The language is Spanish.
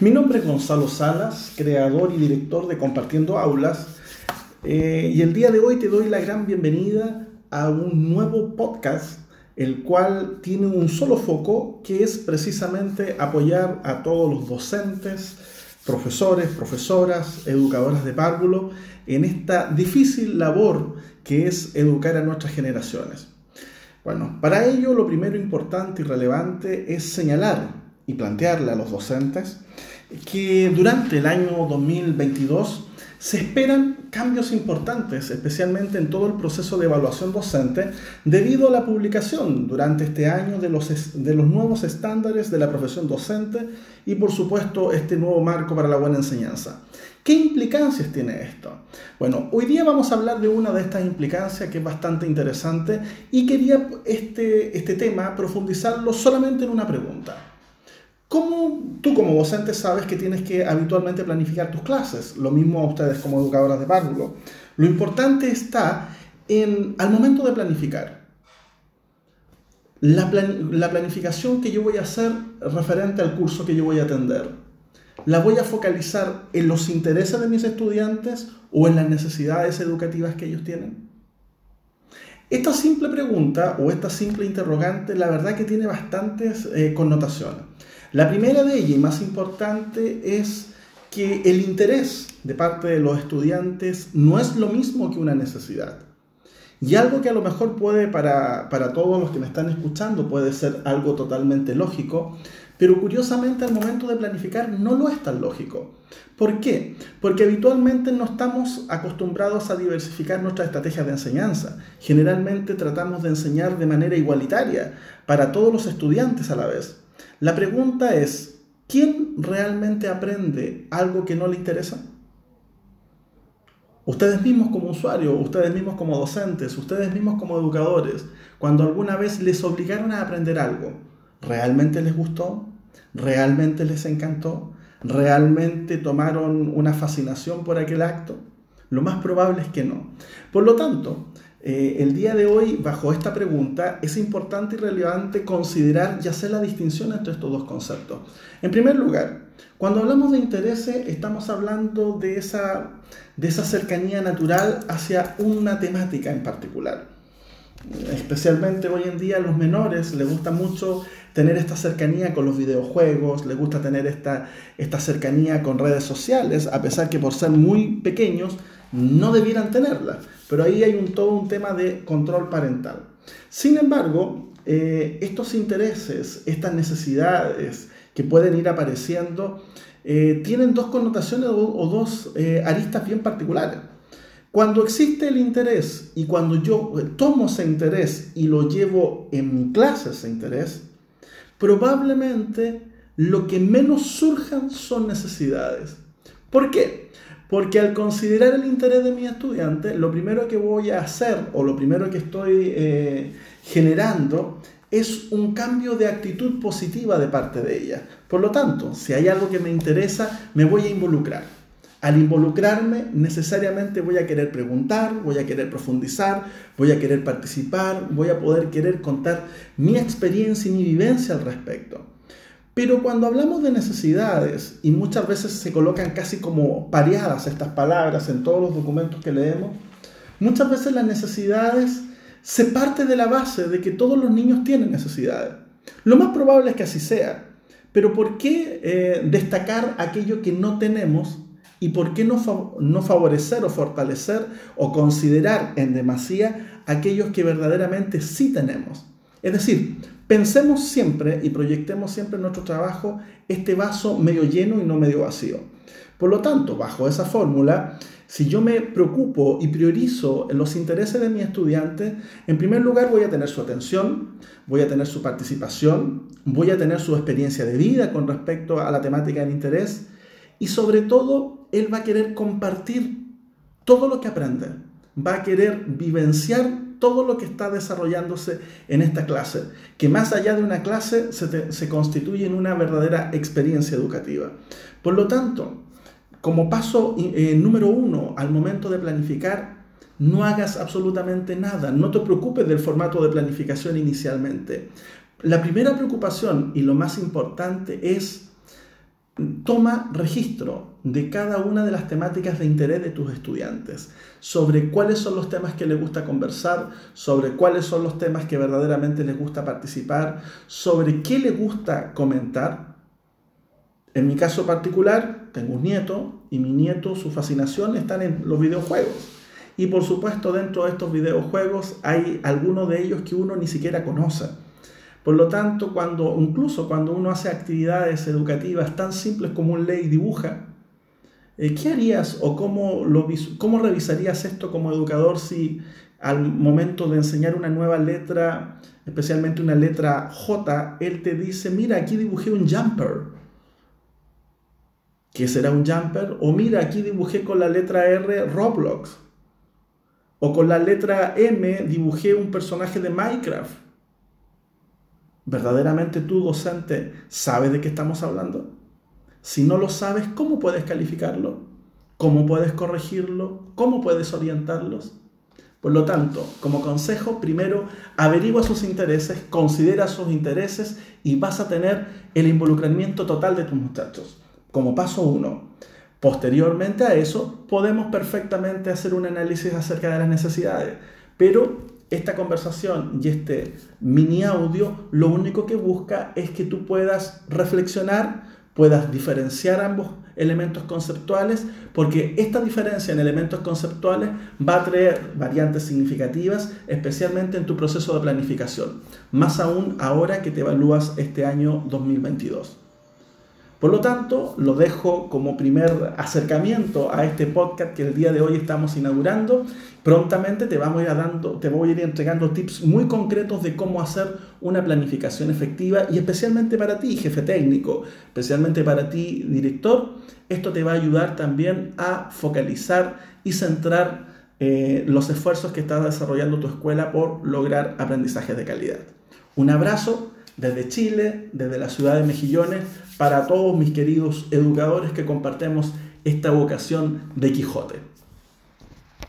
Mi nombre es Gonzalo Salas, creador y director de Compartiendo Aulas, eh, y el día de hoy te doy la gran bienvenida a un nuevo podcast, el cual tiene un solo foco, que es precisamente apoyar a todos los docentes, profesores, profesoras, educadoras de párvulo, en esta difícil labor que es educar a nuestras generaciones. Bueno, para ello lo primero importante y relevante es señalar y plantearle a los docentes que durante el año 2022 se esperan cambios importantes, especialmente en todo el proceso de evaluación docente, debido a la publicación durante este año de los, de los nuevos estándares de la profesión docente y por supuesto este nuevo marco para la buena enseñanza. ¿Qué implicancias tiene esto? Bueno, hoy día vamos a hablar de una de estas implicancias que es bastante interesante y quería este, este tema profundizarlo solamente en una pregunta. ¿Cómo tú como docente sabes que tienes que habitualmente planificar tus clases? Lo mismo a ustedes como educadoras de párvulo. Lo importante está en, al momento de planificar. La, la planificación que yo voy a hacer referente al curso que yo voy a atender, ¿la voy a focalizar en los intereses de mis estudiantes o en las necesidades educativas que ellos tienen? Esta simple pregunta o esta simple interrogante, la verdad que tiene bastantes eh, connotaciones. La primera de ellas y más importante es que el interés de parte de los estudiantes no es lo mismo que una necesidad. Y algo que a lo mejor puede, para, para todos los que me están escuchando, puede ser algo totalmente lógico, pero curiosamente al momento de planificar no lo es tan lógico. ¿Por qué? Porque habitualmente no estamos acostumbrados a diversificar nuestras estrategias de enseñanza. Generalmente tratamos de enseñar de manera igualitaria para todos los estudiantes a la vez. La pregunta es, ¿quién realmente aprende algo que no le interesa? Ustedes mismos como usuarios, ustedes mismos como docentes, ustedes mismos como educadores, cuando alguna vez les obligaron a aprender algo, ¿realmente les gustó? ¿Realmente les encantó? ¿Realmente tomaron una fascinación por aquel acto? Lo más probable es que no. Por lo tanto, eh, el día de hoy, bajo esta pregunta, es importante y relevante considerar y hacer la distinción entre estos dos conceptos. En primer lugar, cuando hablamos de intereses, estamos hablando de esa, de esa cercanía natural hacia una temática en particular. Especialmente hoy en día a los menores les gusta mucho tener esta cercanía con los videojuegos, les gusta tener esta, esta cercanía con redes sociales, a pesar que por ser muy pequeños no debieran tenerla. Pero ahí hay un, todo un tema de control parental. Sin embargo, eh, estos intereses, estas necesidades que pueden ir apareciendo, eh, tienen dos connotaciones o, dos eh, aristas bien particulares. Cuando existe el interés y cuando yo tomo ese interés y lo llevo en mi clase, ese interés, probablemente lo que menos surjan son necesidades. ¿Por qué? Porque al considerar el interés de mi estudiante, lo primero que voy a hacer o lo primero que estoy eh, generando es un cambio de actitud positiva de parte de ella. Por lo tanto, si hay algo que me interesa, me voy a involucrar. Al involucrarme, necesariamente voy a querer preguntar, voy a querer profundizar, voy a querer participar, voy a poder querer contar mi experiencia y mi vivencia al respecto. Pero cuando hablamos de necesidades, y muchas veces se colocan casi como pareadas estas palabras en todos los documentos que leemos, muchas veces las necesidades se parte de la base de que todos los niños tienen necesidades. Lo más probable es que así sea, pero ¿por qué eh, destacar aquello que no tenemos y por qué no, no favorecer o fortalecer o considerar en demasía aquellos que verdaderamente sí tenemos? Es decir, pensemos siempre y proyectemos siempre en nuestro trabajo este vaso medio lleno y no medio vacío. Por lo tanto, bajo esa fórmula, si yo me preocupo y priorizo los intereses de mi estudiante, en primer lugar voy a tener su atención, voy a tener su participación, voy a tener su experiencia de vida con respecto a la temática del interés y sobre todo él va a querer compartir todo lo que aprende, va a querer vivenciar todo lo que está desarrollándose en esta clase, que más allá de una clase se, constituye en una verdadera experiencia educativa. Por lo tanto, como paso eh, número uno al momento de planificar, no hagas absolutamente nada, no te preocupes del formato de planificación inicialmente. La primera preocupación y lo más importante es toma registro de cada una de las temáticas de interés de tus estudiantes, sobre cuáles son los temas que les gusta conversar, sobre cuáles son los temas que verdaderamente les gusta participar, sobre qué les gusta comentar. En mi caso particular, tengo un nieto y mi nieto, su fascinación están en los videojuegos. Y por supuesto, dentro de estos videojuegos hay algunos de ellos que uno ni siquiera conoce. Por lo tanto, cuando, incluso cuando uno hace actividades educativas tan simples como un ley dibuja, eh, ¿qué harías o cómo, lo, cómo revisarías esto como educador si al momento de enseñar una nueva letra, especialmente una letra J, él te dice, mira, aquí dibujé un jumper? ¿Qué será un jumper? O mira, aquí dibujé con la letra R Roblox. O con la letra M dibujé un personaje de Minecraft. ¿Verdaderamente tú, docente, sabes de qué estamos hablando? Si no lo sabes, ¿cómo puedes calificarlo? ¿Cómo puedes corregirlo? ¿Cómo puedes orientarlos? Por lo tanto, como consejo, primero averigua sus intereses, considera sus intereses y vas a tener el involucramiento total de tus muchachos. Como paso uno. Posteriormente a eso, podemos perfectamente hacer un análisis acerca de las necesidades, pero esta conversación y este mini audio lo único que busca es que tú puedas reflexionar, puedas diferenciar ambos elementos conceptuales, porque esta diferencia en elementos conceptuales va a traer variantes significativas, especialmente en tu proceso de planificación, más aún ahora que te evalúas este año 2022. Por lo tanto, lo dejo como primer acercamiento a este podcast que el día de hoy estamos inaugurando. Prontamente te, vamos a ir dando, te voy a ir entregando tips muy concretos de cómo hacer una planificación efectiva y especialmente para ti, jefe técnico, especialmente para ti, director, esto te va a ayudar también a focalizar y centrar eh, los esfuerzos que está desarrollando tu escuela por lograr aprendizajes de calidad. Un abrazo desde Chile, desde la ciudad de Mejillones, para todos mis queridos educadores que compartemos esta vocación de Quijote.